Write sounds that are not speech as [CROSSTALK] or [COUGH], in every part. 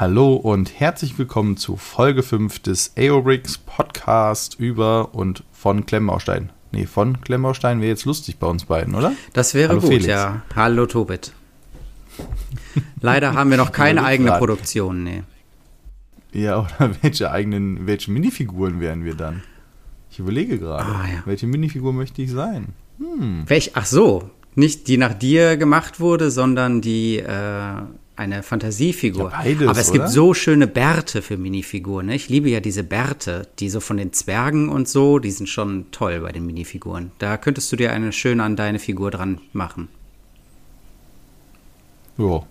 Hallo und herzlich willkommen zu Folge 5 des Aobrix Podcast über und von Klemmbaustein. Nee, von Klemmbaustein wäre jetzt lustig bei uns beiden, oder? Das wäre Hallo gut, Felix. ja. Hallo Tobit. Leider haben wir noch keine eigene grad. Produktion, nee. Ja, oder [LAUGHS] welche eigenen, welche Minifiguren wären wir dann? Ich überlege gerade, Ah, ja. welche Minifigur möchte ich sein? Welch, ach so, nicht die nach dir gemacht wurde, sondern die äh, eine Fantasiefigur. Ja, beides, Aber es oder? gibt so schöne Bärte für Minifiguren. Ne? Ich liebe ja diese Bärte, die so von den Zwergen und so, die sind schon toll bei den Minifiguren. Da könntest du dir eine schön an deine Figur dran machen. Ja,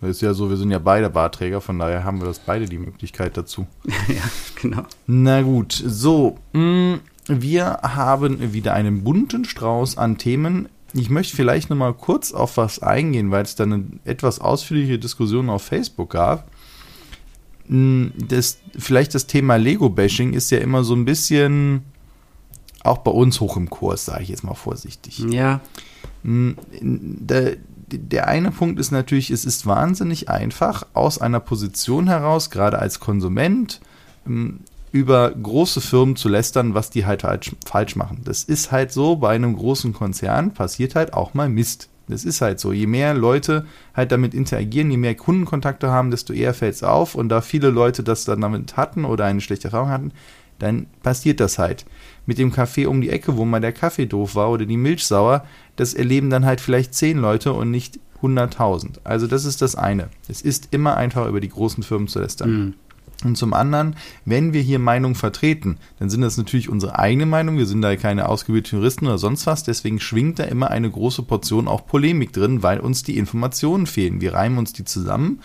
das ist ja so, wir sind ja beide Barträger, von daher haben wir das beide die Möglichkeit dazu. [LAUGHS] ja, genau. Na gut, so, mh, wir haben wieder einen bunten Strauß an Themen. Ich möchte vielleicht noch mal kurz auf was eingehen, weil es da eine etwas ausführliche Diskussion auf Facebook gab. Mh, Das, vielleicht das Thema Lego-Bashing ist ja immer so ein bisschen auch bei uns hoch im Kurs, sage ich jetzt mal vorsichtig. Ja, Mm, Der, der eine Punkt ist natürlich, es ist wahnsinnig einfach, aus einer Position heraus, gerade als Konsument, mm, über große Firmen zu lästern, was die halt falsch, falsch machen. Das ist halt so, bei einem großen Konzern passiert halt auch mal Mist. Das ist halt so. Je mehr Leute halt damit interagieren, je mehr Kundenkontakte haben, desto eher fällt es auf. Und da viele Leute das dann damit hatten oder eine schlechte Erfahrung hatten, dann passiert das halt. Mit dem Kaffee um die Ecke, wo mal der Kaffee doof war oder die Milch sauer, das erleben dann halt vielleicht zehn Leute und nicht 100.000. Also das ist das eine. Es ist immer einfach über die großen Firmen zu lästern. Und zum anderen, wenn wir hier Meinungen vertreten, dann sind das natürlich unsere eigene Meinung. Wir sind da keine ausgebildeten Juristen oder sonst was. Deswegen schwingt da immer eine große Portion auch Polemik drin, weil uns die Informationen fehlen. Wir reimen uns die zusammen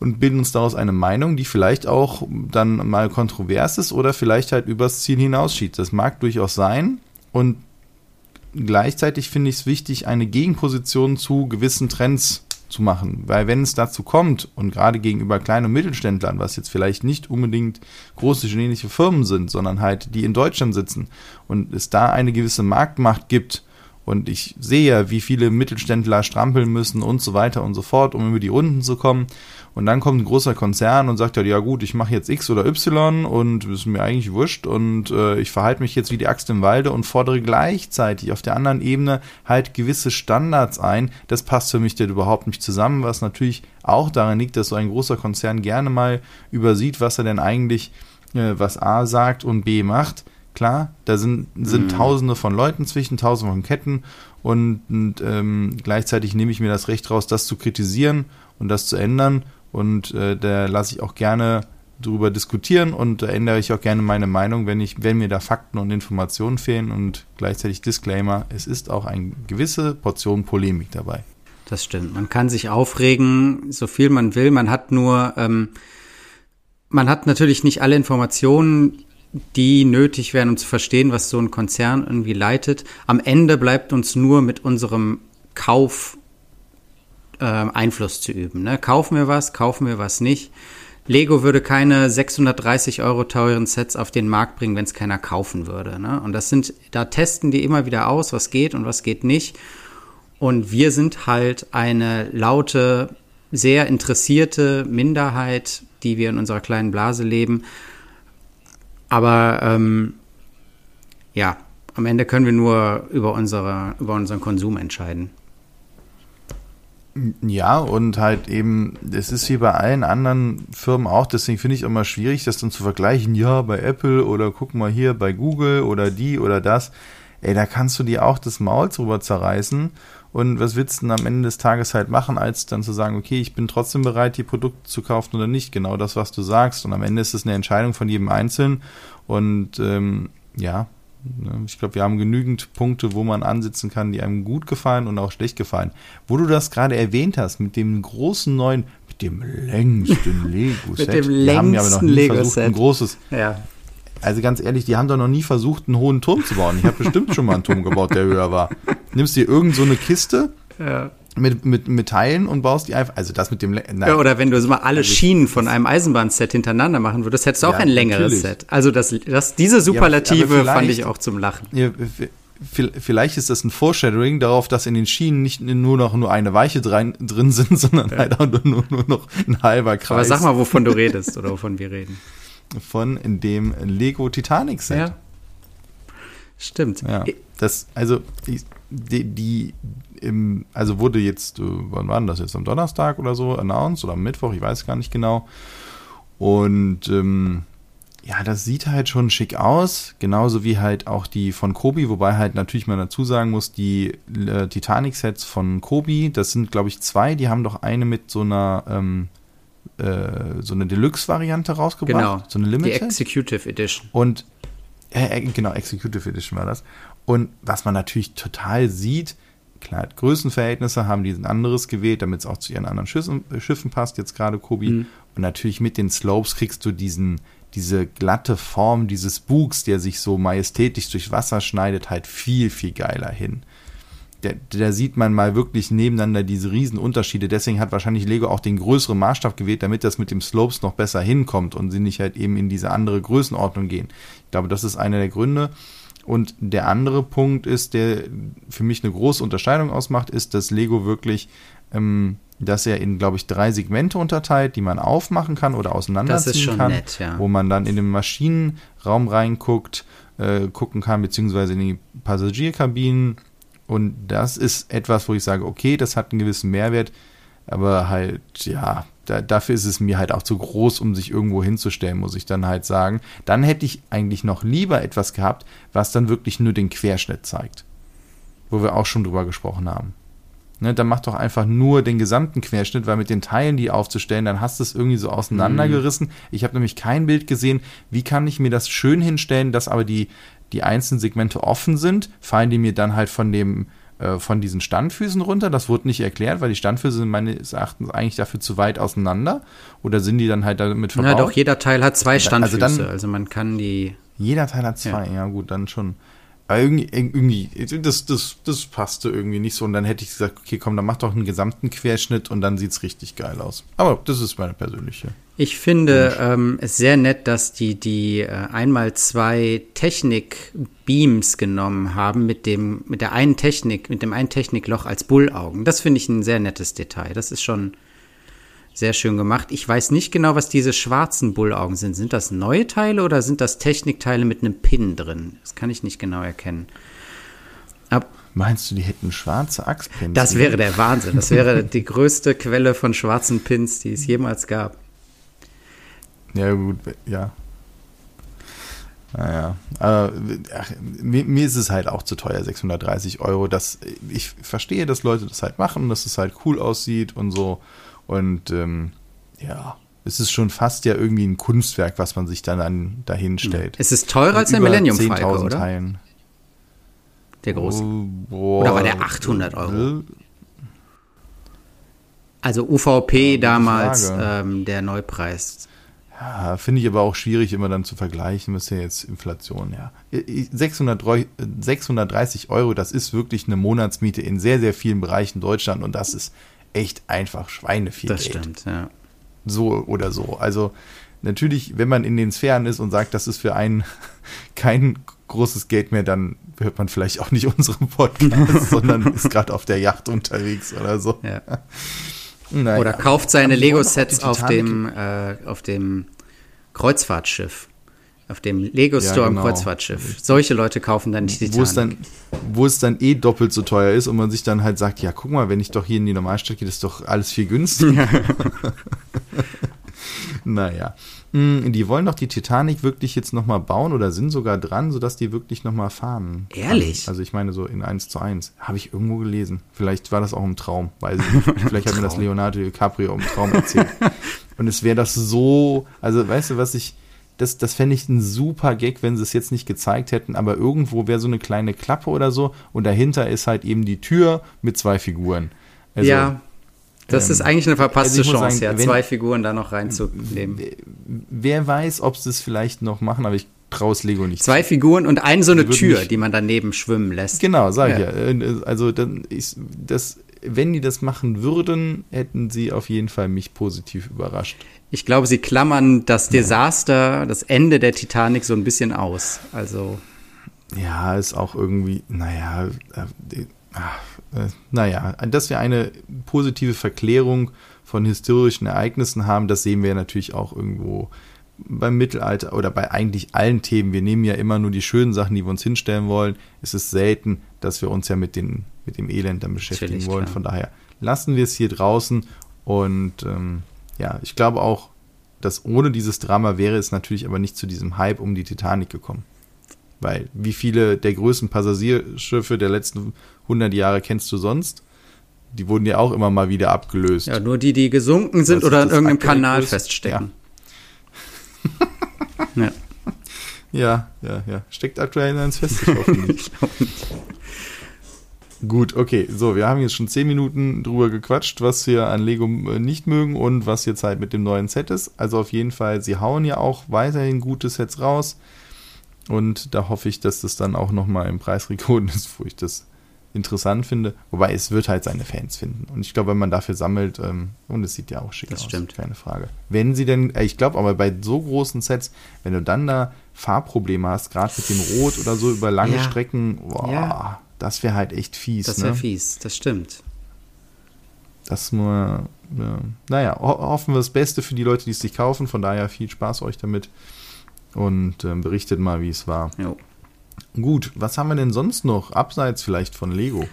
und bilden uns daraus eine Meinung, die vielleicht auch dann mal kontrovers ist oder vielleicht halt übers Ziel hinausschießt. Das mag durchaus sein. Und gleichzeitig finde ich es wichtig, eine Gegenposition zu gewissen Trends zu machen. Weil wenn es dazu kommt und gerade gegenüber kleinen und Mittelständlern, was jetzt vielleicht nicht unbedingt große chinesische Firmen sind, sondern halt die in Deutschland sitzen und es da eine gewisse Marktmacht gibt und ich sehe ja, wie viele Mittelständler strampeln müssen und so weiter und so fort, um über die Runden zu kommen. Und dann kommt ein großer Konzern und sagt ja, ja gut, ich mache jetzt X oder Y und ist mir eigentlich wurscht und äh, ich verhalte mich jetzt wie die Axt im Walde und fordere gleichzeitig auf der anderen Ebene halt gewisse Standards ein. Das passt für mich denn überhaupt nicht zusammen, was natürlich auch daran liegt, dass so ein großer Konzern gerne mal übersieht, was er denn eigentlich, äh, was A sagt und B macht. Klar, da sind, sind tausende von Leuten zwischen, tausende von Ketten und, und ähm, gleichzeitig nehme ich mir das Recht raus, das zu kritisieren und das zu ändern und äh, da lasse ich auch gerne drüber diskutieren und da ändere ich auch gerne meine Meinung, wenn ich, wenn mir da Fakten und Informationen fehlen und gleichzeitig Disclaimer, es ist auch eine gewisse Portion Polemik dabei. Das stimmt. Man kann sich aufregen, so viel man will. Man hat nur, ähm, man hat natürlich nicht alle Informationen, die nötig wären, um zu verstehen, was so ein Konzern irgendwie leitet. Am Ende bleibt uns nur mit unserem Kauf ähm, Einfluss zu üben. Ne? Kaufen wir was, kaufen wir was nicht. Lego würde keine 630 Euro teuren Sets auf den Markt bringen, wenn es keiner kaufen würde. Ne? Und das sind, da testen die immer wieder aus, was geht und was geht nicht. Und wir sind halt eine laute, sehr interessierte Minderheit, die wir in unserer kleinen Blase leben. Aber ähm, ja, am Ende können wir nur über, unsere, über unseren Konsum entscheiden. Ja, und halt eben, es ist wie bei allen anderen Firmen auch, deswegen finde ich immer schwierig, das dann zu vergleichen, ja, bei Apple oder guck mal hier bei Google oder die oder das. Ey, da kannst du dir auch das Maul drüber zerreißen. Und was willst du denn am Ende des Tages halt machen, als dann zu sagen, okay, ich bin trotzdem bereit, die Produkte zu kaufen oder nicht? Genau das, was du sagst. Und am Ende ist es eine Entscheidung von jedem Einzelnen. Und ähm, ja, ich glaube, wir haben genügend Punkte, wo man ansitzen kann, die einem gut gefallen und auch schlecht gefallen. Wo du das gerade erwähnt hast, mit dem großen neuen, mit dem längsten [LAUGHS] Lego-Set. Mit dem Die haben ja aber noch nie längsten versucht, ein großes, Ja. also ganz ehrlich, die haben doch noch nie versucht, einen hohen Turm zu bauen. Ich habe bestimmt schon mal einen Turm gebaut, der höher war. Nimmst dir irgend so eine Kiste ja. Mit, mit, mit Teilen und baust die einfach, also das mit dem, nein, Ja, oder wenn du so mal alle Schienen von einem Eisenbahnset hintereinander machen würdest, hättest du auch Ja, ein längeres natürlich. Set. Also das, das, diese Superlative vielleicht- fand ich auch zum Lachen. Ja, vielleicht ist das ein Foreshadowing darauf, dass in den Schienen nicht nur noch nur eine Weiche drin, drin sind, [LAUGHS] sondern ja. halt auch nur, nur, noch ein halber Kreis. Aber sag mal, wovon du redest oder wovon wir reden. Von dem Lego Titanic Set. Ja. Stimmt. Ja. Das, also, die, die im, also wurde jetzt, äh, wann war das jetzt, am Donnerstag oder so announced oder am Mittwoch, ich weiß gar nicht genau. Und ähm, ja, das sieht halt schon schick aus, genauso wie halt auch die von Kobi, wobei halt natürlich man dazu sagen muss, die äh, Titanic-Sets von Kobi, das sind glaube ich zwei, die haben doch eine mit so einer ähm, äh, so eine Deluxe-Variante rausgebracht, genau, so eine Limited. Die Executive Edition. Und äh, genau, Executive Edition war das. Und was man natürlich total sieht, klar, Größenverhältnisse haben die ein anderes gewählt, damit es auch zu ihren anderen Schüssen, äh, Schiffen passt, jetzt gerade Kobi. Mhm. Und natürlich mit den Slopes kriegst du diesen, diese glatte Form dieses Bugs, der sich so majestätisch durch Wasser schneidet, halt viel, viel geiler hin. Da, da sieht man mal wirklich nebeneinander diese riesen Unterschiede. Deswegen hat wahrscheinlich Lego auch den größeren Maßstab gewählt, damit das mit dem Slopes noch besser hinkommt und sie nicht halt eben in diese andere Größenordnung gehen. Ich glaube, das ist einer der Gründe. Und der andere Punkt ist, der für mich eine große Unterscheidung ausmacht, ist, dass Lego wirklich ähm, dass er in, glaube ich, drei Segmente unterteilt, die man aufmachen kann oder auseinanderziehen kann, nett, ja. wo man dann in den Maschinenraum reinguckt, äh, gucken kann, beziehungsweise in die Passagierkabinen. Und das ist etwas, wo ich sage, okay, das hat einen gewissen Mehrwert, aber halt, ja, da, dafür ist es mir halt auch zu groß, um sich irgendwo hinzustellen, muss ich dann halt sagen. Dann hätte ich eigentlich noch lieber etwas gehabt, was dann wirklich nur den Querschnitt zeigt. Wo wir auch schon drüber gesprochen haben. Ne, dann mach doch einfach nur den gesamten Querschnitt, weil mit den Teilen, die aufzustellen, dann hast du es irgendwie so auseinandergerissen. Mhm. Ich habe nämlich kein Bild gesehen, wie kann ich mir das schön hinstellen, dass aber die, die einzelnen Segmente offen sind, fallen die mir dann halt von dem äh, von diesen Standfüßen runter. Das wurde nicht erklärt, weil die Standfüße sind meines Erachtens eigentlich dafür zu weit auseinander. Oder sind die dann halt damit verbaut? Ja, doch, jeder Teil hat zwei Standfüße. Also, dann, also man kann die. Jeder Teil hat zwei, ja, ja gut, dann schon. Aber irgendwie, irgendwie, das, das, das passte irgendwie nicht so. Und dann hätte ich gesagt, okay, komm, dann mach doch einen gesamten Querschnitt und dann sieht es richtig geil aus. Aber das ist meine persönliche. Ich finde ähm, es sehr nett, dass die die äh, einmal zwei Technik-Beams genommen haben mit dem mit der einen Technik, mit dem einen Technikloch als Bullaugen. Das finde ich ein sehr nettes Detail. Das ist schon sehr schön gemacht. Ich weiß nicht genau, was diese schwarzen Bullaugen sind. Sind das neue Teile oder sind das Technikteile mit einem Pin drin? Das kann ich nicht genau erkennen. Ab Meinst du, die hätten schwarze Achspins? Das wäre der Wahnsinn. Das wäre die größte Quelle von schwarzen Pins, die es jemals gab. Ja, gut, ja. Naja, aber ach, mir, mir, ist es halt auch zu teuer, 630 Euro. Das, ich verstehe, dass Leute das halt machen, dass es halt cool aussieht und so. Und ähm, ja, es ist schon fast ja irgendwie ein Kunstwerk, was man sich dann an, dahin stellt. Es ist teurer als der Millennium Falcon, oder? Teilen. Der große. Oh, oder war der 800 Euro? Also UVP damals ähm, der Neupreis. Ja, finde ich aber auch schwierig, immer dann zu vergleichen. Das ist ja jetzt Inflation, ja. 600, 630 Euro, das ist wirklich eine Monatsmiete in sehr, sehr vielen Bereichen Deutschland und das ist echt einfach Schweine viel das Geld. Das stimmt, ja. So oder so. Also natürlich, wenn man in den Sphären ist und sagt, das ist für einen [LAUGHS] kein großes Geld mehr, dann hört man vielleicht auch nicht unseren Podcast, [LAUGHS] sondern ist gerade auf der Yacht unterwegs oder so. Ja. Naja. Oder kauft seine Lego-Sets auf dem, äh, auf dem Kreuzfahrtschiff. Auf dem Lego Store ja, genau. am Kreuzfahrtschiff. Solche Leute kaufen dann die Titanic. Wo es dann, wo es dann eh doppelt so teuer ist und man sich dann halt sagt, ja, guck mal, wenn ich doch hier in die Normalstadt gehe, das ist doch alles viel günstiger. [LAUGHS] naja. Hm, die wollen doch die Titanic wirklich jetzt nochmal bauen oder sind sogar dran, sodass die wirklich nochmal fahren. Ehrlich? Also ich meine so in 1 zu 1. Habe ich irgendwo gelesen. Vielleicht war das auch im Traum, weiß ich [LAUGHS] nicht. Vielleicht hat mir das Leonardo DiCaprio im Traum erzählt. [LAUGHS] und es wäre das so, also weißt du, was ich, das, das fände ich ein super Gag, wenn sie es jetzt nicht gezeigt hätten, aber irgendwo wäre so eine kleine Klappe oder so und dahinter ist halt eben die Tür mit zwei Figuren. Also, ja, das ähm, ist eigentlich eine verpasste also Chance, sagen, ja, wenn, zwei Figuren da noch reinzunehmen. Wer weiß, ob sie es vielleicht noch machen, aber ich traue es Lego nicht. Zwei Figuren und eine so eine Tür, die man daneben schwimmen lässt. Genau, sage ja. ich ja. Also dann ist das wenn die das machen würden, hätten sie auf jeden Fall mich positiv überrascht. Ich glaube, sie klammern das Desaster, das Ende der Titanic so ein bisschen aus. Also. ja, ist auch irgendwie, naja, äh, äh, naja, dass wir eine positive Verklärung von historischen Ereignissen haben, das sehen wir natürlich auch irgendwo beim Mittelalter oder bei eigentlich allen Themen. Wir nehmen ja immer nur die schönen Sachen, die wir uns hinstellen wollen. Es ist selten, dass wir uns ja mit, den, mit dem Elend dann beschäftigen Natürlich, wollen. Klar. Von daher lassen wir es hier draußen und ähm, ja, ich glaube auch, dass ohne dieses Drama wäre es natürlich aber nicht zu diesem Hype um die Titanic gekommen. Weil wie viele der größten Passagierschiffe der letzten 100 Jahre kennst du sonst? Die wurden ja auch immer mal wieder abgelöst. Ja, nur die, die gesunken sind oder in irgendeinem Kanal feststecken. Ja. ja. [LAUGHS] Ja, ja, ja. Steckt aktuell in eins fest. Ich. [LAUGHS] Gut, okay. So, wir haben jetzt schon 10 Minuten drüber gequatscht, was wir an Lego äh, nicht mögen und was jetzt halt mit dem neuen Set ist. Also auf jeden Fall, sie hauen ja auch weiterhin gute Sets raus. Und da hoffe ich, dass das dann auch nochmal im Preisrekord ist, wo ich das interessant finde. Wobei es wird halt seine Fans finden. Und ich glaube, wenn man dafür sammelt, ähm, und es sieht ja auch schick das aus, stimmt. keine Frage. Wenn sie denn, äh, ich glaube aber bei so großen Sets, wenn du dann da Farbprobleme hast, gerade mit dem Rot oder so über lange ja. Strecken, boah, ja. das wäre halt echt fies. Das wäre ne? fies, das stimmt. Das nur, ja. naja, ho hoffen wir das Beste für die Leute, die es sich kaufen. Von daher viel Spaß euch damit und äh, berichtet mal, wie es war. Jo. Gut, was haben wir denn sonst noch, abseits vielleicht von Lego?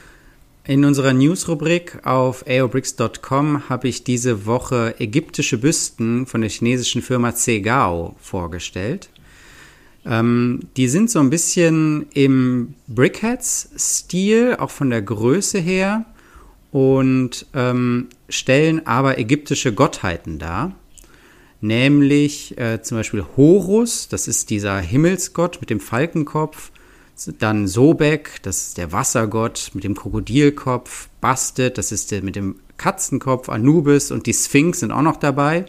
In unserer News-Rubrik auf aobricks.com habe ich diese Woche ägyptische Büsten von der chinesischen Firma Zegao vorgestellt. Ähm, die sind so ein bisschen im Brickheads-Stil, auch von der Größe her, und ähm, stellen aber ägyptische Gottheiten dar. Nämlich äh, zum Beispiel Horus, das ist dieser Himmelsgott mit dem Falkenkopf, dann Sobek, das ist der Wassergott mit dem Krokodilkopf. Bastet, das ist der mit dem Katzenkopf. Anubis und die Sphinx sind auch noch dabei.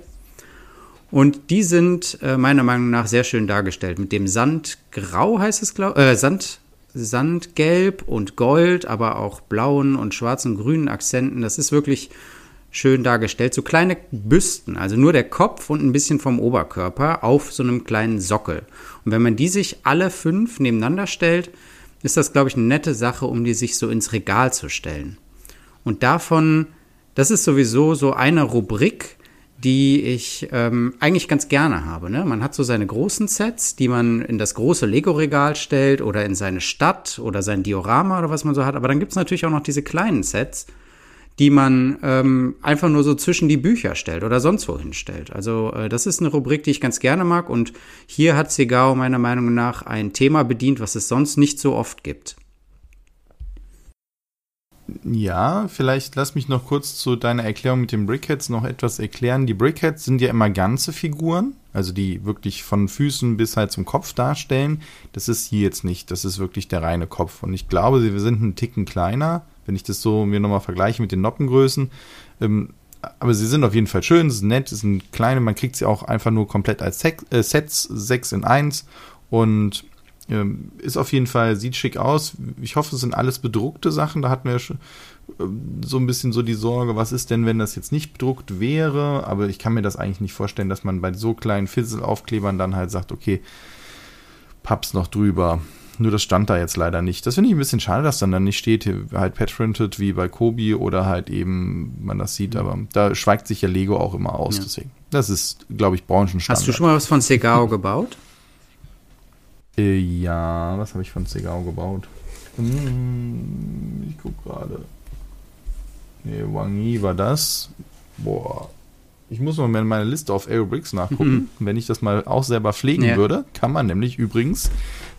Und die sind äh, meiner Meinung nach sehr schön dargestellt. Mit dem Sandgrau heißt es, glaube äh, Sand, Sandgelb und Gold, aber auch blauen und schwarzen und grünen Akzenten. Das ist wirklich schön dargestellt. So kleine Büsten, also nur der Kopf und ein bisschen vom Oberkörper auf so einem kleinen Sockel. Und wenn man die sich alle fünf nebeneinander stellt, ist das, glaube ich, eine nette Sache, um die sich so ins Regal zu stellen. Und davon, das ist sowieso so eine Rubrik, die ich ähm, eigentlich ganz gerne habe. Ne? Man hat so seine großen Sets, die man in das große Lego-Regal stellt oder in seine Stadt oder sein Diorama oder was man so hat. Aber dann gibt es natürlich auch noch diese kleinen Sets, die man ähm, einfach nur so zwischen die Bücher stellt oder sonst wo hinstellt. Also äh, das ist eine Rubrik, die ich ganz gerne mag und hier hat Segao meiner Meinung nach ein Thema bedient, was es sonst nicht so oft gibt. Ja, vielleicht lass mich noch kurz zu deiner Erklärung mit den Brickheads noch etwas erklären. Die Brickheads sind ja immer ganze Figuren, also die wirklich von Füßen bis halt zum Kopf darstellen. Das ist hier jetzt nicht, das ist wirklich der reine Kopf. Und ich glaube, wir sind einen Ticken kleiner, wenn ich das so mir nochmal vergleiche mit den Noppengrößen. Ähm, aber sie sind auf jeden Fall schön, sind nett, sind kleine, man kriegt sie auch einfach nur komplett als äh, Sets, 6 in 1 und ähm, ist auf jeden Fall, sieht schick aus. Ich hoffe, es sind alles bedruckte Sachen. Da hatten wir schon ähm, so ein bisschen so die Sorge, was ist denn, wenn das jetzt nicht bedruckt wäre? Aber ich kann mir das eigentlich nicht vorstellen, dass man bei so kleinen Fizzle-Aufklebern dann halt sagt, okay, Paps noch drüber. Nur das stand da jetzt leider nicht. Das finde ich ein bisschen schade, dass dann dann nicht steht, halt Pet-Printed wie bei Kobi oder halt eben man das sieht, aber da schweigt sich ja Lego auch immer aus, ja. deswegen. Das ist, glaube ich, Branchenstandard. Hast du schon mal was von Segao gebaut? Äh, ja, was habe ich von Segao gebaut? Hm, ich gucke gerade. Nee, Wang Yi war das. Boah. Ich muss mal in meine Liste auf Aerobricks nachgucken. Mhm. Wenn ich das mal auch selber pflegen ja. würde, kann man nämlich übrigens,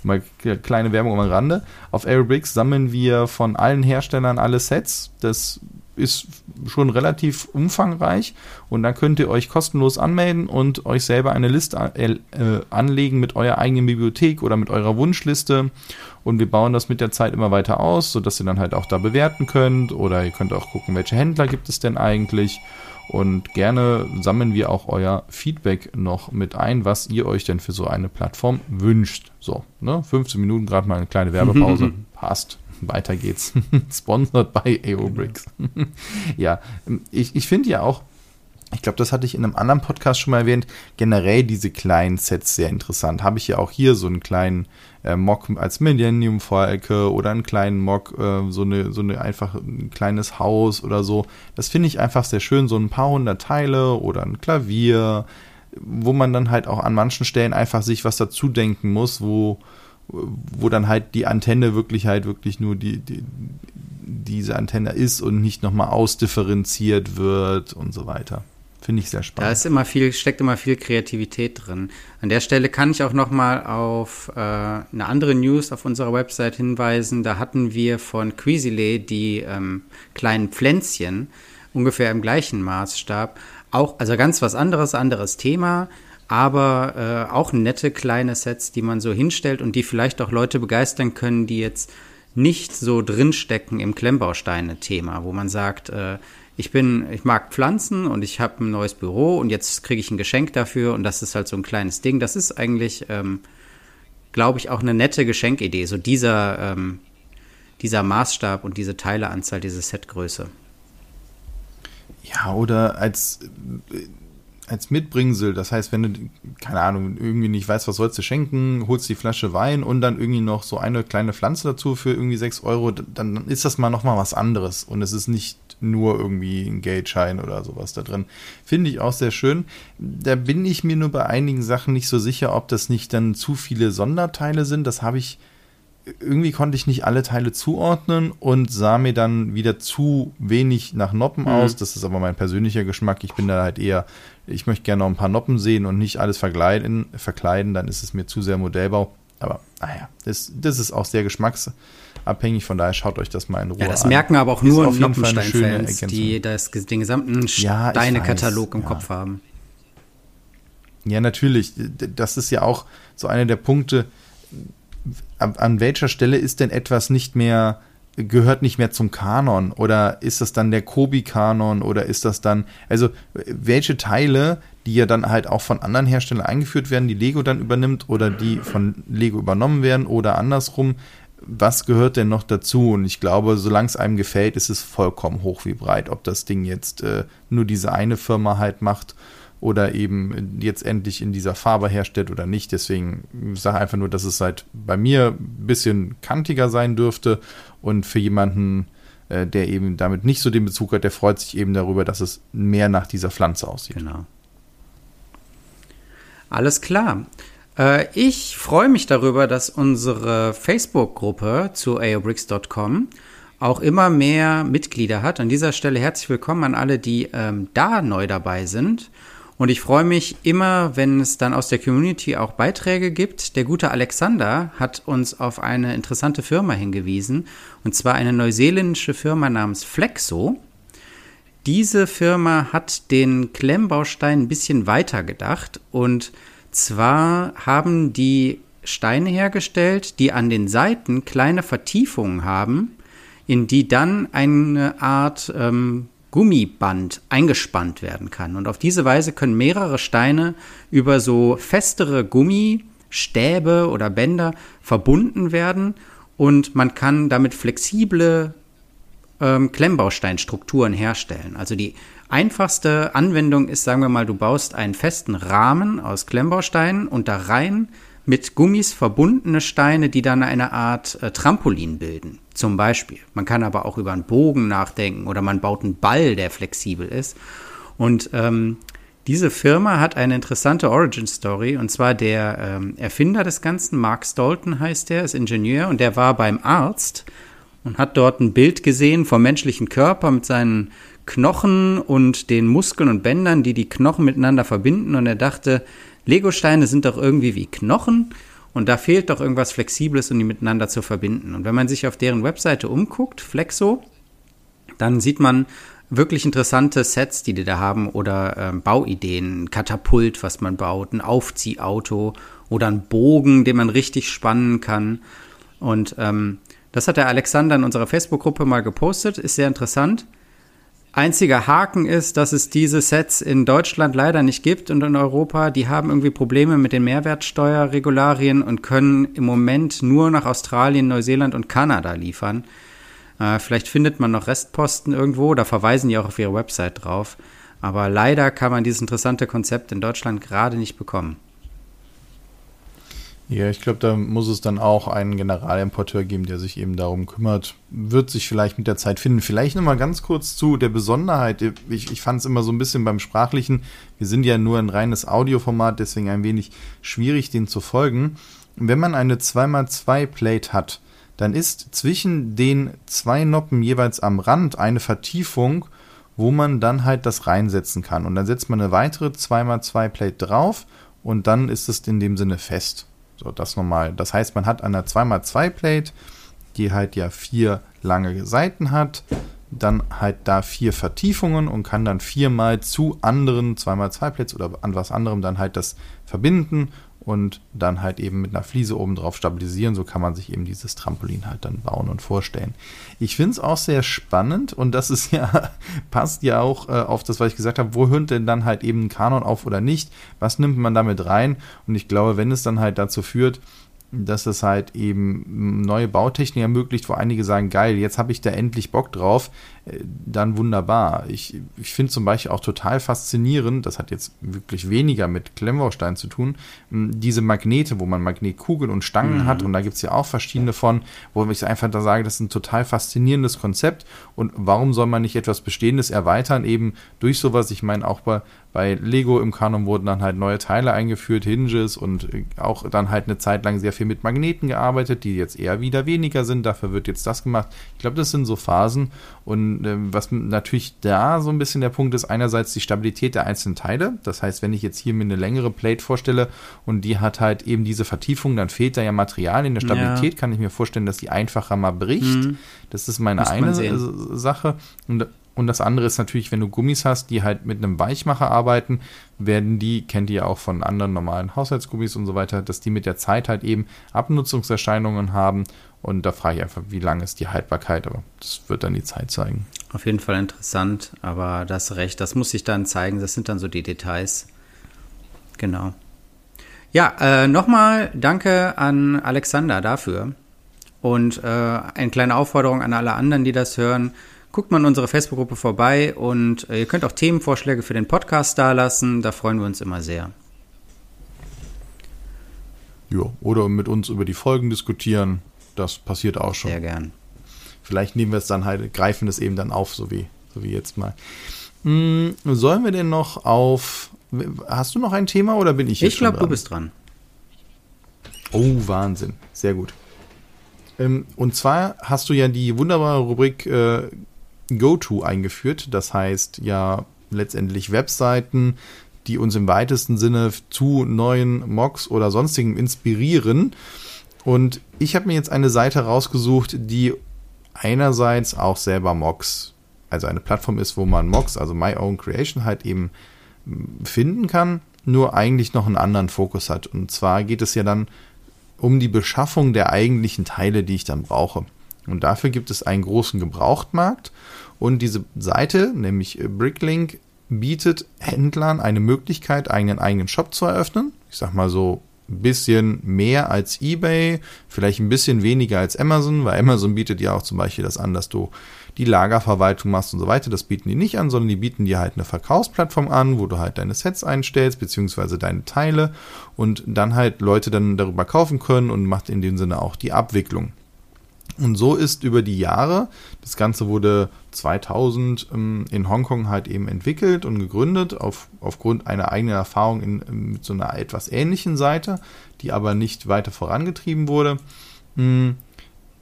mal kleine Werbung am Rande, auf Aerobricks sammeln wir von allen Herstellern alle Sets. Das ist schon relativ umfangreich und dann könnt ihr euch kostenlos anmelden und euch selber eine Liste äh, äh, anlegen mit eurer eigenen Bibliothek oder mit eurer Wunschliste und wir bauen das mit der Zeit immer weiter aus, sodass ihr dann halt auch da bewerten könnt oder ihr könnt auch gucken, welche Händler gibt es denn eigentlich und gerne sammeln wir auch euer Feedback noch mit ein, was ihr euch denn für so eine Plattform wünscht. So, ne? 15 Minuten, gerade mal eine kleine Werbepause. [LAUGHS] Passt weiter geht's. [LAUGHS] Sponsored by Aerobricks. [LAUGHS] ja, ich, ich finde ja auch, ich glaube, das hatte ich in einem anderen Podcast schon mal erwähnt, generell diese kleinen Sets sehr interessant. Habe ich ja auch hier so einen kleinen äh, Mock als Millennium Falke oder einen kleinen Mock, äh, so eine, so eine einfach ein kleines Haus oder so. Das finde ich einfach sehr schön, so ein paar hundert Teile oder ein Klavier, wo man dann halt auch an manchen Stellen einfach sich was dazu denken muss, wo, wo dann halt die Antenne wirklich halt wirklich nur die, die diese Antenne ist und nicht nochmal ausdifferenziert wird und so weiter. Finde ich sehr spannend. Da ist immer viel, steckt immer viel Kreativität drin. An der Stelle kann ich auch noch mal auf äh, eine andere News auf unserer Website hinweisen. Da hatten wir von Quizile die ähm, kleinen Pflänzchen ungefähr im gleichen Maßstab. Auch, also ganz was anderes, anderes Thema, aber äh, auch nette kleine Sets, die man so hinstellt und die vielleicht auch Leute begeistern können, die jetzt nicht so drinstecken im Klemmbausteine-Thema, wo man sagt, äh, ich bin, ich mag Pflanzen und ich habe ein neues Büro und jetzt kriege ich ein Geschenk dafür und das ist halt so ein kleines Ding. Das ist eigentlich, ähm, glaube ich, auch eine nette Geschenkidee. So dieser, ähm, dieser Maßstab und diese Teileanzahl, diese Setgröße. Ja, oder als als Mitbringsel. Das heißt, wenn du, keine Ahnung, irgendwie nicht weißt, was sollst du schenken, holst die Flasche Wein und dann irgendwie noch so eine kleine Pflanze dazu für irgendwie 6 Euro, dann ist das mal nochmal was anderes. Und es ist nicht nur irgendwie ein Geldschein oder sowas da drin. Finde ich auch sehr schön. Da bin ich mir nur bei einigen Sachen nicht so sicher, ob das nicht dann zu viele Sonderteile sind. Das habe ich irgendwie konnte ich nicht alle Teile zuordnen und sah mir dann wieder zu wenig nach Noppen mhm. aus. Das ist aber mein persönlicher Geschmack. Ich bin da halt eher ich möchte gerne noch ein paar Noppen sehen und nicht alles verkleiden, verkleiden dann ist es mir zu sehr Modellbau. Aber naja, das, das ist auch sehr geschmacksabhängig, von daher schaut euch das mal in Ruhe an. Ja, das an. merken aber auch ist nur Noppenstein-Fans, die das, den gesamten ja, Steine-Katalog im ja. Kopf haben. Ja, natürlich. Das ist ja auch so einer der Punkte, an welcher Stelle ist denn etwas nicht mehr gehört nicht mehr zum Kanon oder ist das dann der Kobi-Kanon oder ist das dann, also welche Teile, die ja dann halt auch von anderen Herstellern eingeführt werden, die Lego dann übernimmt oder die von Lego übernommen werden oder andersrum, was gehört denn noch dazu? Und ich glaube, solange es einem gefällt, ist es vollkommen hoch wie breit, ob das Ding jetzt äh, nur diese eine Firma halt macht oder eben jetzt endlich in dieser Farbe herstellt oder nicht. Deswegen sage einfach nur, dass es halt bei mir ein bisschen kantiger sein dürfte und für jemanden, äh, der eben damit nicht so den Bezug hat, der freut sich eben darüber, dass es mehr nach dieser Pflanze aussieht. Genau. Alles klar. Äh, ich freue mich darüber, dass unsere Facebook-Gruppe zu aobricks.com auch immer mehr Mitglieder hat. An dieser Stelle herzlich willkommen an alle, die ähm, da neu dabei sind. Und ich freue mich immer, wenn es dann aus der Community auch Beiträge gibt. Der gute Alexander hat uns auf eine interessante Firma hingewiesen, und zwar eine neuseeländische Firma namens Flexo. Diese Firma hat den Klemmbaustein ein bisschen weiter gedacht und zwar haben die Steine hergestellt, die an den Seiten kleine Vertiefungen haben, in die dann eine Art ähm, Gummiband eingespannt werden kann. Und auf diese Weise können mehrere Steine über so festere Gummistäbe oder Bänder verbunden werden und man kann damit flexible ähm, Klemmbausteinstrukturen herstellen. Also die einfachste Anwendung ist, sagen wir mal, du baust einen festen Rahmen aus Klemmbausteinen und da rein mit Gummis verbundene Steine, die dann eine Art äh, Trampolin bilden. Zum Beispiel. Man kann aber auch über einen Bogen nachdenken oder man baut einen Ball, der flexibel ist. Und ähm, diese Firma hat eine interessante Origin Story und zwar der ähm, Erfinder des Ganzen, Mark Stolten heißt der, ist Ingenieur und der war beim Arzt und hat dort ein Bild gesehen vom menschlichen Körper mit seinen Knochen und den Muskeln und Bändern, die die Knochen miteinander verbinden und er dachte, Legosteine sind doch irgendwie wie Knochen und da fehlt doch irgendwas Flexibles, um die miteinander zu verbinden. Und wenn man sich auf deren Webseite umguckt, Flexo, dann sieht man wirklich interessante Sets, die die da haben oder ähm, Bauideen, ein Katapult, was man baut, ein Aufziehauto oder ein Bogen, den man richtig spannen kann. Und ähm, das hat der Alexander in unserer Facebook-Gruppe mal gepostet, ist sehr interessant. Einziger Haken ist, dass es diese Sets in Deutschland leider nicht gibt und in Europa. Die haben irgendwie Probleme mit den Mehrwertsteuerregularien und können im Moment nur nach Australien, Neuseeland und Kanada liefern. Äh, vielleicht findet man noch Restposten irgendwo, da verweisen die auch auf ihre Website drauf. Aber leider kann man dieses interessante Konzept in Deutschland gerade nicht bekommen. Ja, ich glaube, da muss es dann auch einen Generalimporteur geben, der sich eben darum kümmert. Wird sich vielleicht mit der Zeit finden. Vielleicht nochmal ganz kurz zu der Besonderheit. Ich, ich fand es immer so ein bisschen beim Sprachlichen. Wir sind ja nur ein reines Audioformat, deswegen ein wenig schwierig, den zu folgen. Wenn man eine 2x2 Plate hat, dann ist zwischen den zwei Noppen jeweils am Rand eine Vertiefung, wo man dann halt das reinsetzen kann. Und dann setzt man eine weitere 2x2 Plate drauf und dann ist es in dem Sinne fest. So, das normal. Das heißt, man hat eine 2x2 Plate, die halt ja vier lange Seiten hat, dann halt da vier Vertiefungen und kann dann viermal zu anderen 2x2 Plates oder an was anderem dann halt das verbinden und dann halt eben mit einer Fliese oben drauf stabilisieren. So kann man sich eben dieses Trampolin halt dann bauen und vorstellen. Ich finde es auch sehr spannend und das ist [LAUGHS] ja, passt ja auch äh, auf das, was ich gesagt habe, wo hört denn dann halt eben ein Kanon auf oder nicht? Was nimmt man damit rein? Und ich glaube, wenn es dann halt dazu führt, dass es halt eben neue Bautechnik ermöglicht, wo einige sagen, geil, jetzt habe ich da endlich Bock drauf, dann wunderbar. Ich, ich finde zum Beispiel auch total faszinierend, das hat jetzt wirklich weniger mit Klemmbaustein zu tun, diese Magnete, wo man Magnetkugeln und Stangen mhm. hat und da gibt es ja auch verschiedene von, wo ich einfach da sage, das ist ein total faszinierendes Konzept und warum soll man nicht etwas Bestehendes erweitern, eben durch sowas, ich meine auch bei, bei Lego im Kanon wurden dann halt neue Teile eingeführt, Hinges und äh, auch dann halt eine Zeit lang sehr viel mit Magneten gearbeitet, die jetzt eher wieder weniger sind. Dafür wird jetzt das gemacht. Ich glaube, das sind so Phasen. Und äh, was natürlich da so ein bisschen der Punkt ist, einerseits die Stabilität der einzelnen Teile. Das heißt, wenn ich jetzt hier mir eine längere Plate vorstelle und die hat halt eben diese Vertiefung, dann fehlt da ja Material in der Stabilität. Ja. Kann ich mir vorstellen, dass die einfacher mal bricht. Mhm. Das ist meine Muss eine Sache. Und und das andere ist natürlich, wenn du Gummis hast, die halt mit einem Weichmacher arbeiten, werden die, kennt ihr auch von anderen normalen Haushaltsgummis und so weiter, dass die mit der Zeit halt eben Abnutzungserscheinungen haben. Und da frage ich einfach, wie lang ist die Haltbarkeit, aber das wird dann die Zeit zeigen. Auf jeden Fall interessant, aber das recht, das muss sich dann zeigen, das sind dann so die Details. Genau. Ja, äh, nochmal danke an Alexander dafür. Und äh, eine kleine Aufforderung an alle anderen, die das hören guckt mal in unsere Facebook-Gruppe vorbei und äh, ihr könnt auch Themenvorschläge für den Podcast dalassen. Da freuen wir uns immer sehr. Ja, oder mit uns über die Folgen diskutieren. Das passiert auch schon. Sehr gern. Vielleicht nehmen wir es dann halt, greifen es eben dann auf, so wie, so wie jetzt mal. Hm, sollen wir denn noch auf. Hast du noch ein Thema oder bin ich jetzt Ich glaube, du bist dran. Oh, Wahnsinn. Sehr gut. Ähm, und zwar hast du ja die wunderbare Rubrik äh, Go-To eingeführt. Das heißt ja letztendlich Webseiten, die uns im weitesten Sinne zu neuen Mocks oder sonstigem inspirieren. Und ich habe mir jetzt eine Seite rausgesucht, die einerseits auch selber Mocks, also eine Plattform ist, wo man Mocks, also My Own Creation halt eben hm, finden kann, nur eigentlich noch einen anderen Fokus hat. Und zwar geht es ja dann um die Beschaffung der eigentlichen Teile, die ich dann brauche. Und dafür gibt es einen großen Gebrauchtmarkt. Und diese Seite, nämlich Bricklink, bietet Händlern eine Möglichkeit, einen eigenen Shop zu eröffnen. Ich sag mal so ein bisschen mehr als eBay, vielleicht ein bisschen weniger als Amazon, weil Amazon bietet ja auch zum Beispiel das an, dass du die Lagerverwaltung machst und so weiter. Das bieten die nicht an, sondern die bieten dir halt eine Verkaufsplattform an, wo du halt deine Sets einstellst, beziehungsweise deine Teile und dann halt Leute dann darüber kaufen können und macht in dem Sinne auch die Abwicklung. Und so ist über die Jahre, das Ganze wurde 2000 ähm, in Hongkong halt eben entwickelt und gegründet, auf, aufgrund einer eigenen Erfahrung in, ähm, mit so einer etwas ähnlichen Seite, die aber nicht weiter vorangetrieben wurde. Mm,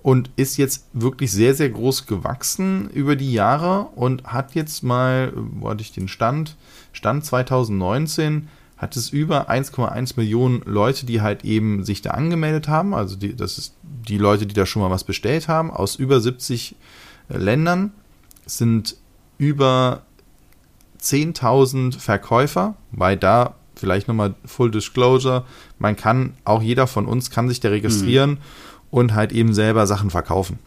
und ist jetzt wirklich sehr, sehr groß gewachsen über die Jahre und hat jetzt mal, wo hatte ich den Stand? Stand 2019 hat es über 1,1 Millionen Leute, die halt eben sich da angemeldet haben. Also die, das ist die Leute, die da schon mal was bestellt haben, aus über 70 äh, Ländern. Sind über 10.000 Verkäufer, weil da vielleicht nochmal Full Disclosure, man kann, auch jeder von uns kann sich da registrieren mhm. und halt eben selber Sachen verkaufen.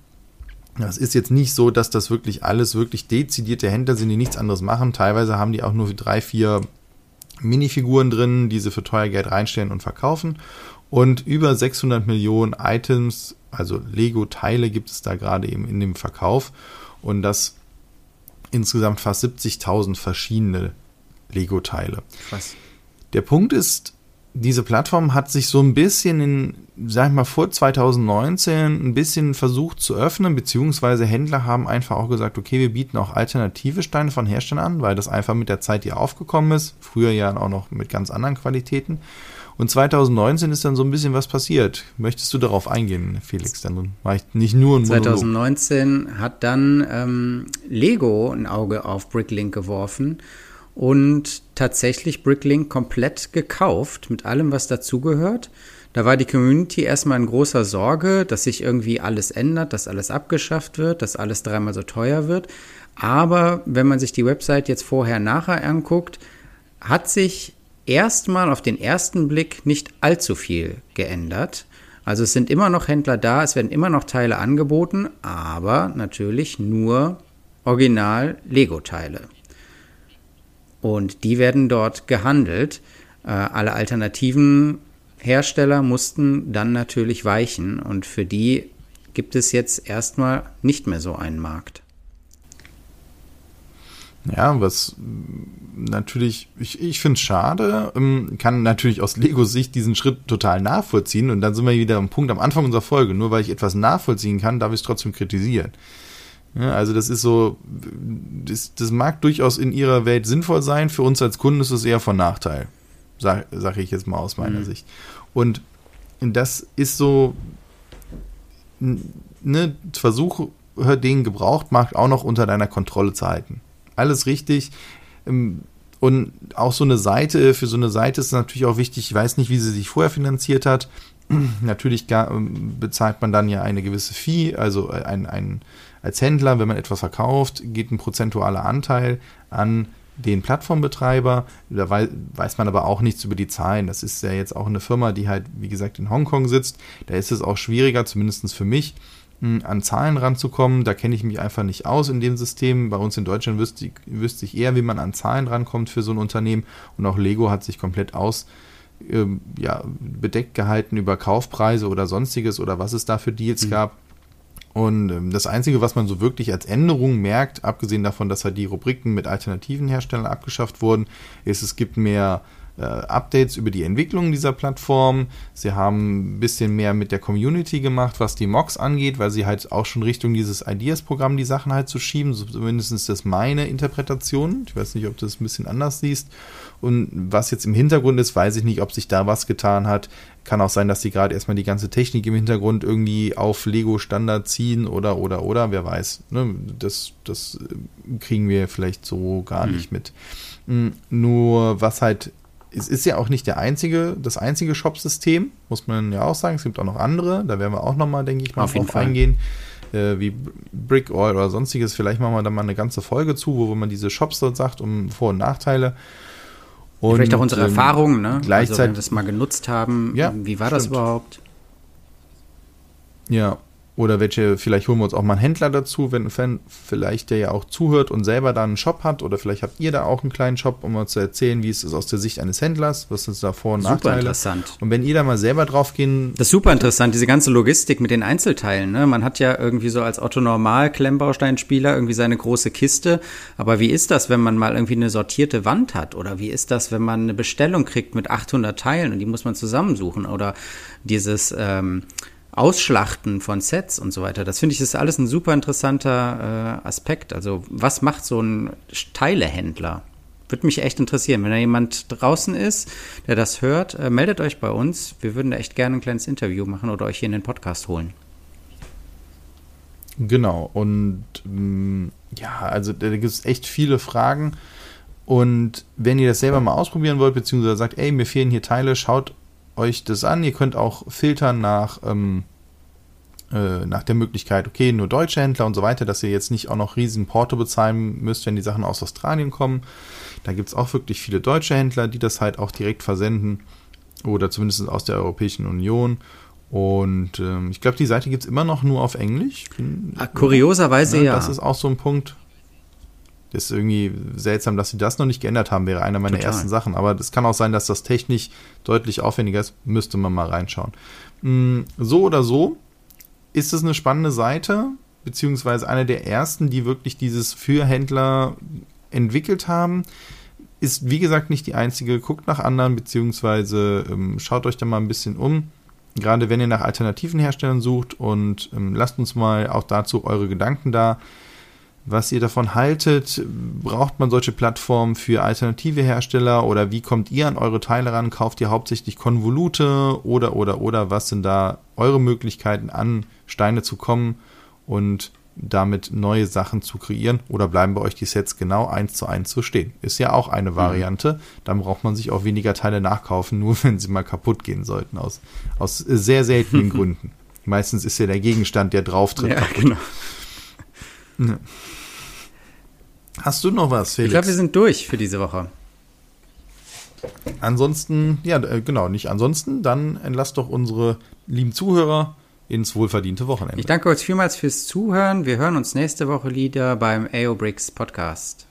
Das ist jetzt nicht so, dass das wirklich alles wirklich dezidierte Händler sind, die nichts anderes machen. Teilweise haben die auch nur drei, vier Minifiguren drin, die sie für teuer Geld reinstellen und verkaufen. Und über 600 Millionen Items, also Lego-Teile gibt es da gerade eben in dem Verkauf. Und das insgesamt fast 70.000 verschiedene Lego-Teile. Der Punkt ist, diese Plattform hat sich so ein bisschen in, sag ich mal, vor 2019 ein bisschen versucht zu öffnen, beziehungsweise Händler haben einfach auch gesagt, okay, wir bieten auch alternative Steine von Herstellern an, weil das einfach mit der Zeit hier aufgekommen ist. Früher ja auch noch mit ganz anderen Qualitäten. Und 2019 ist dann so ein bisschen was passiert. Möchtest du darauf eingehen, Felix? Dann war ich nicht nur ein 2019 hat dann ähm, Lego ein Auge auf Bricklink geworfen und tatsächlich Bricklink komplett gekauft mit allem, was dazugehört. Da war die Community erstmal in großer Sorge, dass sich irgendwie alles ändert, dass alles abgeschafft wird, dass alles dreimal so teuer wird. Aber wenn man sich die Website jetzt vorher nachher anguckt, hat sich erstmal auf den ersten Blick nicht allzu viel geändert. Also es sind immer noch Händler da, es werden immer noch Teile angeboten, aber natürlich nur Original Lego-Teile. Und die werden dort gehandelt. Äh, alle alternativen Hersteller mussten dann natürlich weichen und für die gibt es jetzt erstmal nicht mehr so einen Markt. Ja, was natürlich, ich, ich finde es schade, ähm, kann natürlich aus Lego-Sicht diesen Schritt total nachvollziehen und dann sind wir wieder am Punkt am Anfang unserer Folge. Nur weil ich etwas nachvollziehen kann, darf ich es trotzdem kritisieren. Ja, also das ist so, das, das mag durchaus in ihrer Welt sinnvoll sein, für uns als Kunden ist es eher von Nachteil, sage sag ich jetzt mal aus meiner mhm. Sicht. Und das ist so, ne, Versuche, den Gebrauchtmarkt auch noch unter deiner Kontrolle zu halten alles richtig. Ähm, und auch so eine Seite, für so eine Seite ist natürlich auch wichtig, ich weiß nicht, wie sie sich vorher finanziert hat. [CLEARS THROAT] natürlich ähm, bezahlt man dann ja eine gewisse Fee, also ein, ein, als Händler, wenn man etwas verkauft, geht ein prozentualer Anteil an den Plattformbetreiber. Da weiß man aber auch nichts über die Zahlen. Das ist ja jetzt auch eine Firma, die halt, wie gesagt, in Hongkong sitzt. Da ist es auch schwieriger, zumindest für mich, an Zahlen ranzukommen. Da kenne ich mich einfach nicht aus in dem System. Bei uns in Deutschland wüsste ich, wüsste ich eher, wie man an Zahlen rankommt für so ein Unternehmen. Und auch Lego hat sich komplett aus ähm, ja, bedeckt gehalten über Kaufpreise oder sonstiges oder was es da für Deals mhm. gab. Und ähm, das Einzige, was man so wirklich als Änderung merkt, abgesehen davon, dass halt die Rubriken mit alternativen Herstellern abgeschafft wurden, ist, es gibt mehr äh, Updates über die Entwicklung dieser Plattform. Sie haben ein bisschen mehr mit der Community gemacht, was die Mocks angeht, weil sie halt auch schon Richtung dieses Ideas-Programm die Sachen halt zu schieben. So zumindest ist das meine Interpretation. Ich weiß nicht, ob du das ein bisschen anders siehst. Und was jetzt im Hintergrund ist, weiß ich nicht, ob sich da was getan hat. Kann auch sein, dass sie gerade erstmal die ganze Technik im Hintergrund irgendwie auf Lego-Standard ziehen oder, oder, oder, wer weiß. Ne? Das, das kriegen wir vielleicht so gar mhm. nicht mit. Hm, nur was halt es ist ja auch nicht der einzige, das einzige Shop-System, muss man ja auch sagen. Es gibt auch noch andere, da werden wir auch nochmal, denke ich, mal Auf drauf eingehen. Äh, wie Brick Oil oder sonstiges. Vielleicht machen wir da mal eine ganze Folge zu, wo man diese Shops dort sagt, um Vor- und Nachteile. Und, Vielleicht auch unsere ähm, Erfahrungen, ne? Gleichzeitig, also, wenn wir das mal genutzt haben, ja, wie war stimmt. das überhaupt? Ja, oder welche, vielleicht holen wir uns auch mal einen Händler dazu, wenn Fan vielleicht der ja auch zuhört und selber da einen Shop hat. Oder vielleicht habt ihr da auch einen kleinen Shop, um mal zu erzählen, wie es ist aus der Sicht eines Händlers, was ist da Vor- und super Nachteile. interessant. Und wenn ihr da mal selber drauf gehen. Das ist super interessant, diese ganze Logistik mit den Einzelteilen. Ne? Man hat ja irgendwie so als Otto Normal Klemmbausteinspieler irgendwie seine große Kiste. Aber wie ist das, wenn man mal irgendwie eine sortierte Wand hat? Oder wie ist das, wenn man eine Bestellung kriegt mit 800 Teilen und die muss man zusammensuchen? Oder dieses, ähm, Ausschlachten von Sets und so weiter. Das finde ich ist alles ein super interessanter äh, Aspekt. Also was macht so ein Teilehändler? Würde mich echt interessieren. Wenn da jemand draußen ist, der das hört, äh, meldet euch bei uns. Wir würden da echt gerne ein kleines Interview machen oder euch hier in den Podcast holen. Genau. Und ähm, ja, also da gibt es echt viele Fragen. Und wenn ihr das selber mal ausprobieren wollt, beziehungsweise sagt, ey, mir fehlen hier Teile, schaut euch das an. Ihr könnt auch filtern nach, ähm, äh, nach der Möglichkeit, okay, nur deutsche Händler und so weiter, dass ihr jetzt nicht auch noch riesen Porto bezahlen müsst, wenn die Sachen aus Australien kommen. Da gibt es auch wirklich viele deutsche Händler, die das halt auch direkt versenden oder zumindest aus der Europäischen Union. Und ähm, ich glaube, die Seite gibt es immer noch nur auf Englisch. Bin, ah, kurioserweise ja, ja. Das ist auch so ein Punkt. Das ist irgendwie seltsam, dass sie das noch nicht geändert haben, wäre einer meiner Total. ersten Sachen. Aber es kann auch sein, dass das technisch deutlich aufwendiger ist. Müsste man mal reinschauen. Mm, so oder so ist es eine spannende Seite, beziehungsweise eine der ersten, die wirklich dieses für Händler entwickelt haben. ist, wie gesagt, nicht die einzige. Guckt nach anderen, beziehungsweise ähm, schaut euch da mal ein bisschen um. Gerade wenn ihr nach alternativen Herstellern sucht und ähm, lasst uns mal auch dazu eure Gedanken da was ihr davon haltet. Braucht man solche Plattformen für alternative Hersteller oder wie kommt ihr an eure Teile ran? Kauft ihr hauptsächlich Konvolute oder oder oder was sind da eure Möglichkeiten an Steine zu kommen und damit neue Sachen zu kreieren oder bleiben bei euch die Sets genau eins zu eins so stehen? Ist ja auch eine Variante. Dann braucht man sich auch weniger Teile nachkaufen, nur wenn sie mal kaputt gehen sollten, aus, aus sehr seltenen [LAUGHS] Gründen. Meistens ist ja der Gegenstand, der drauf tritt. Ja, kaputt. genau. Hast du noch was, Felix? Ich glaube, wir sind durch für diese Woche. Ansonsten, ja, äh, genau, nicht ansonsten, dann entlasst doch unsere lieben Zuhörer ins wohlverdiente Wochenende. Ich danke euch vielmals fürs Zuhören. Wir hören uns nächste Woche wieder beim AO Bricks Podcast.